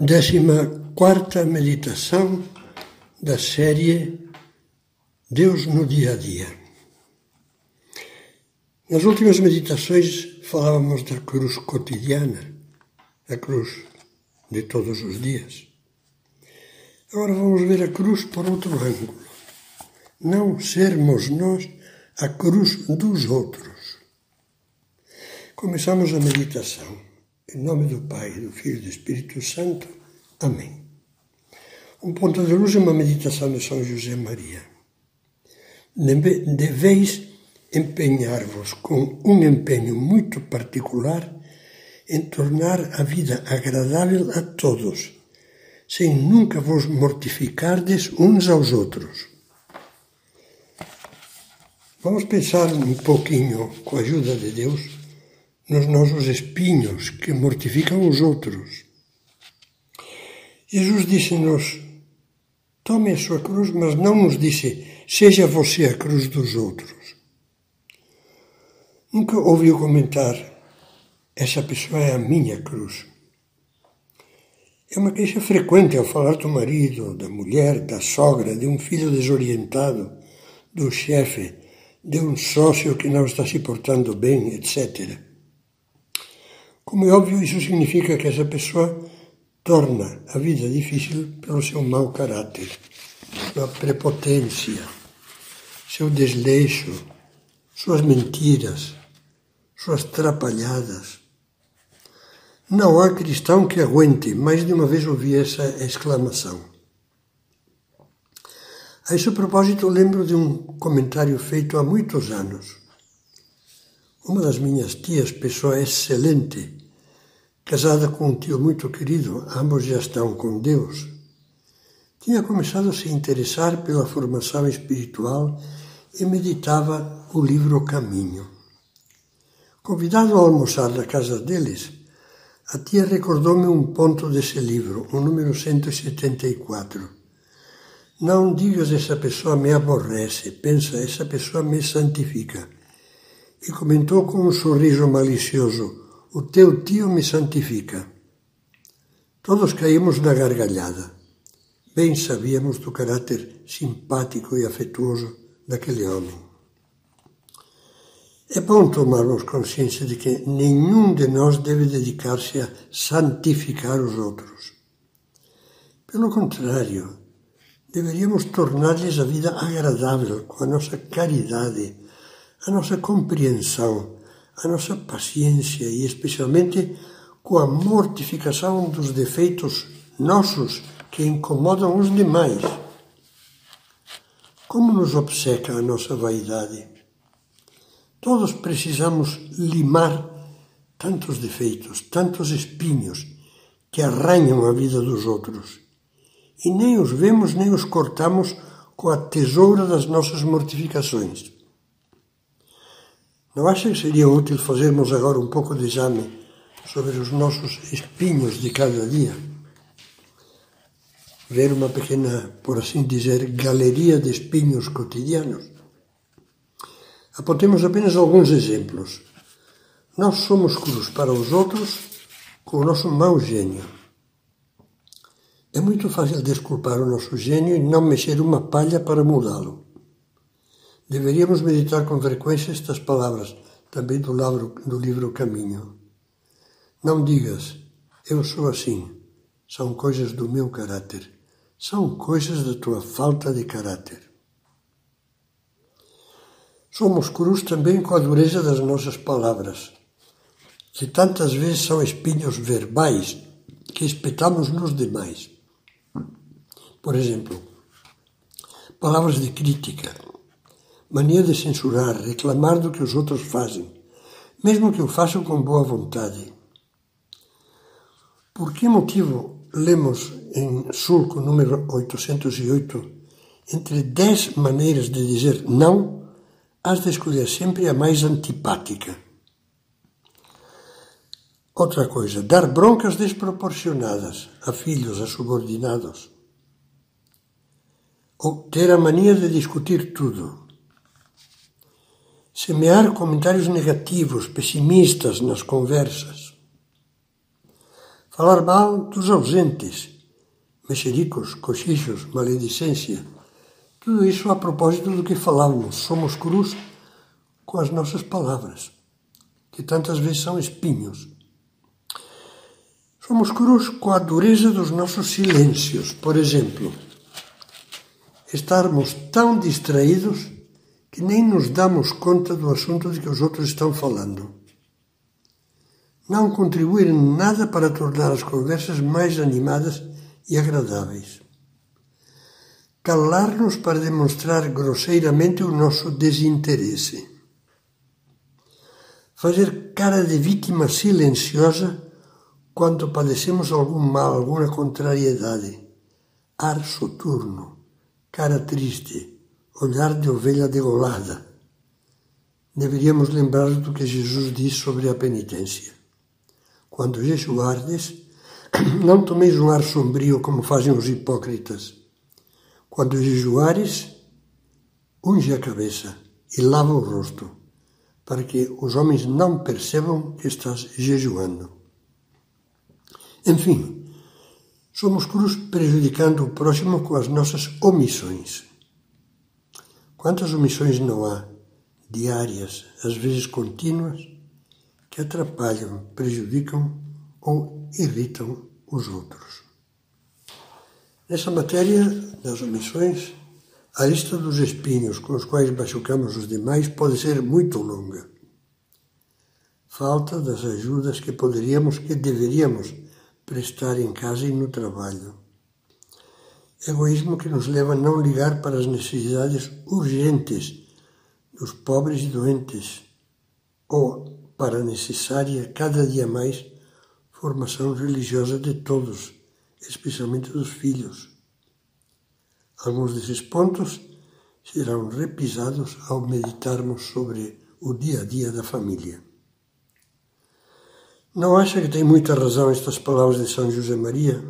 Décima quarta meditação da série Deus no dia a dia. Nas últimas meditações falávamos da cruz cotidiana, a cruz de todos os dias. Agora vamos ver a cruz por outro ângulo. Não sermos nós a cruz dos outros. Começamos a meditação. Em nome do Pai, do Filho e do Espírito Santo. Amém. Um ponto de luz é uma meditação de São José Maria. Deveis empenhar-vos com um empenho muito particular em tornar a vida agradável a todos, sem nunca vos mortificardes uns aos outros. Vamos pensar um pouquinho, com a ajuda de Deus, nos nossos espinhos que mortificam os outros. Jesus disse-nos: tome a sua cruz, mas não nos disse: seja você a cruz dos outros. Nunca ouviu comentar: essa pessoa é a minha cruz. É uma queixa frequente ao falar do marido, da mulher, da sogra, de um filho desorientado, do chefe, de um sócio que não está se portando bem, etc. Como é óbvio, isso significa que essa pessoa torna a vida difícil pelo seu mau caráter, sua prepotência, seu desleixo, suas mentiras, suas trapalhadas. Não há cristão que aguente, mais de uma vez ouvi essa exclamação. A esse propósito, lembro de um comentário feito há muitos anos. Uma das minhas tias, pessoa excelente, casada com um tio muito querido, ambos já estão com Deus, tinha começado a se interessar pela formação espiritual e meditava o livro Caminho. Convidado a almoçar na casa deles, a tia recordou-me um ponto desse livro, o número 174. Não digas essa pessoa me aborrece, pensa essa pessoa me santifica. E comentou com um sorriso malicioso: o teu tio me santifica. Todos caímos na gargalhada. Bem sabíamos do caráter simpático e afetuoso daquele homem. É bom tomarmos consciência de que nenhum de nós deve dedicar-se a santificar os outros. Pelo contrário, deveríamos tornar-lhes a vida agradável com a nossa caridade, a nossa compreensão, a nossa paciência e especialmente com a mortificação dos defeitos nossos que incomodam os demais. Como nos obceca a nossa vaidade? Todos precisamos limar tantos defeitos, tantos espinhos que arranham a vida dos outros. E nem os vemos nem os cortamos com a tesoura das nossas mortificações. Não acha que seria útil fazermos agora um pouco de exame sobre os nossos espinhos de cada dia? Ver uma pequena, por assim dizer, galeria de espinhos cotidianos? Apontemos apenas alguns exemplos. Nós somos cruz para os outros com o nosso mau gênio. É muito fácil desculpar o nosso gênio e não mexer uma palha para mudá-lo. Deveríamos meditar com frequência estas palavras, também do, livro, do livro Caminho. Não digas, eu sou assim. São coisas do meu caráter. São coisas da tua falta de caráter. Somos cruz também com a dureza das nossas palavras, que tantas vezes são espinhos verbais que espetamos nos demais. Por exemplo, palavras de crítica, mania de censurar, reclamar do que os outros fazem, mesmo que o façam com boa vontade. Por que motivo lemos em Sulco número 808, entre dez maneiras de dizer não, has de escolher sempre a mais antipática? Outra coisa, dar broncas desproporcionadas a filhos, a subordinados. Ou ter a mania de discutir tudo semear comentários negativos, pessimistas nas conversas, falar mal dos ausentes, mexericos, cochichos, maledicência. Tudo isso a propósito do que falávamos. Somos cruz com as nossas palavras, que tantas vezes são espinhos. Somos cruz com a dureza dos nossos silêncios. Por exemplo, estarmos tão distraídos que nem nos damos conta do assunto de que os outros estão falando. Não contribuir nada para tornar as conversas mais animadas e agradáveis. Calar-nos para demonstrar grosseiramente o nosso desinteresse. Fazer cara de vítima silenciosa quando padecemos algum mal, alguma contrariedade. Ar soturno, cara triste, olhar de ovelha degolada. Deveríamos lembrar do que Jesus diz sobre a penitência. Quando jejuardes, não tomeis um ar sombrio como fazem os hipócritas. Quando jejuares, unge a cabeça e lava o rosto, para que os homens não percebam que estás jejuando. Enfim, somos cruz prejudicando o próximo com as nossas omissões. Quantas omissões não há, diárias, às vezes contínuas, que atrapalham, prejudicam ou irritam os outros? Nessa matéria das omissões, a lista dos espinhos com os quais machucamos os demais pode ser muito longa. Falta das ajudas que poderíamos, que deveríamos prestar em casa e no trabalho egoísmo que nos leva a não ligar para as necessidades urgentes dos pobres e doentes, ou para a necessária, cada dia mais, formação religiosa de todos, especialmente dos filhos. Alguns desses pontos serão repisados ao meditarmos sobre o dia a dia da família. Não acha que tem muita razão estas palavras de São José Maria?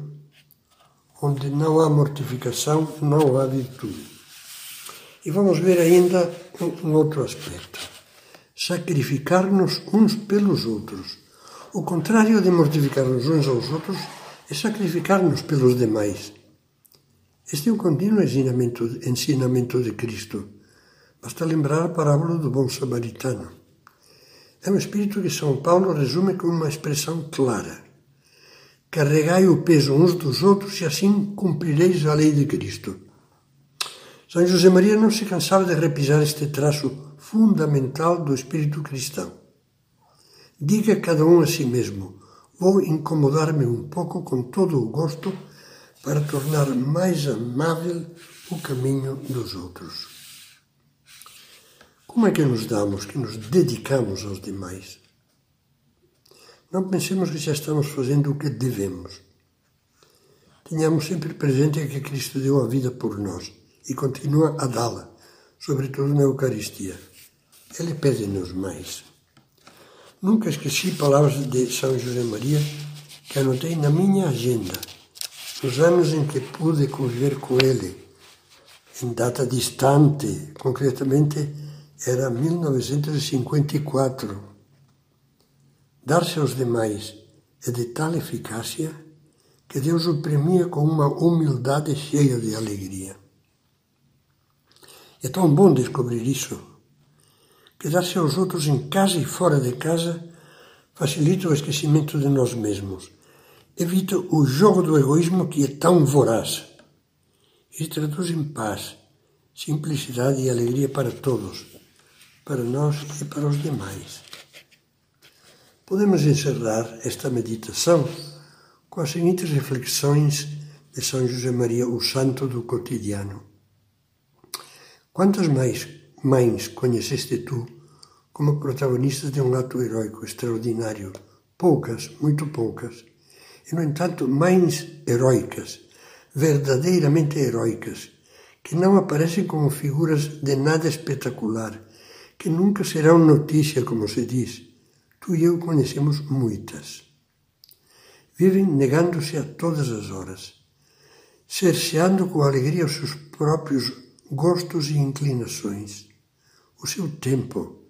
Onde não há mortificação, não há virtude. E vamos ver ainda um outro aspecto. Sacrificar-nos uns pelos outros. O contrário de mortificar-nos uns aos outros é sacrificar-nos pelos demais. Este é um contínuo ensinamento, ensinamento de Cristo. Basta lembrar a parábola do bom samaritano. É um espírito que São Paulo resume com uma expressão clara Carregai o peso uns dos outros e assim cumprireis a lei de Cristo. São José Maria não se cansava de repisar este traço fundamental do espírito cristão. Diga cada um a si mesmo: vou incomodar-me um pouco com todo o gosto para tornar mais amável o caminho dos outros. Como é que nos damos, que nos dedicamos aos demais? Não pensemos que já estamos fazendo o que devemos. Tenhamos sempre presente que Cristo deu a vida por nós e continua a dá-la, sobretudo na Eucaristia. Ele pede-nos mais. Nunca esqueci palavras de São José Maria que anotei na minha agenda, nos anos em que pude conviver com ele, em data distante, concretamente era 1954 Dar-se aos demais é de tal eficácia que Deus o premia com uma humildade cheia de alegria. É tão bom descobrir isso, que dar-se aos outros em casa e fora de casa facilita o esquecimento de nós mesmos, evita o jogo do egoísmo que é tão voraz e traduz em paz, simplicidade e alegria para todos, para nós e para os demais. Podemos encerrar esta meditação com as seguintes reflexões de São José Maria, o santo do cotidiano. Quantas mais mães conheceste tu como protagonistas de um ato heróico extraordinário? Poucas, muito poucas. E, no entanto, mães heróicas, verdadeiramente heróicas, que não aparecem como figuras de nada espetacular, que nunca serão notícia, como se diz, Tu e eu conhecemos muitas. Vivem negando-se a todas as horas, cerceando com alegria os seus próprios gostos e inclinações, o seu tempo,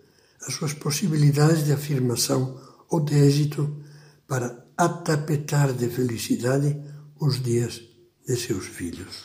as suas possibilidades de afirmação ou de êxito para a tapetar de felicidade os dias de seus filhos.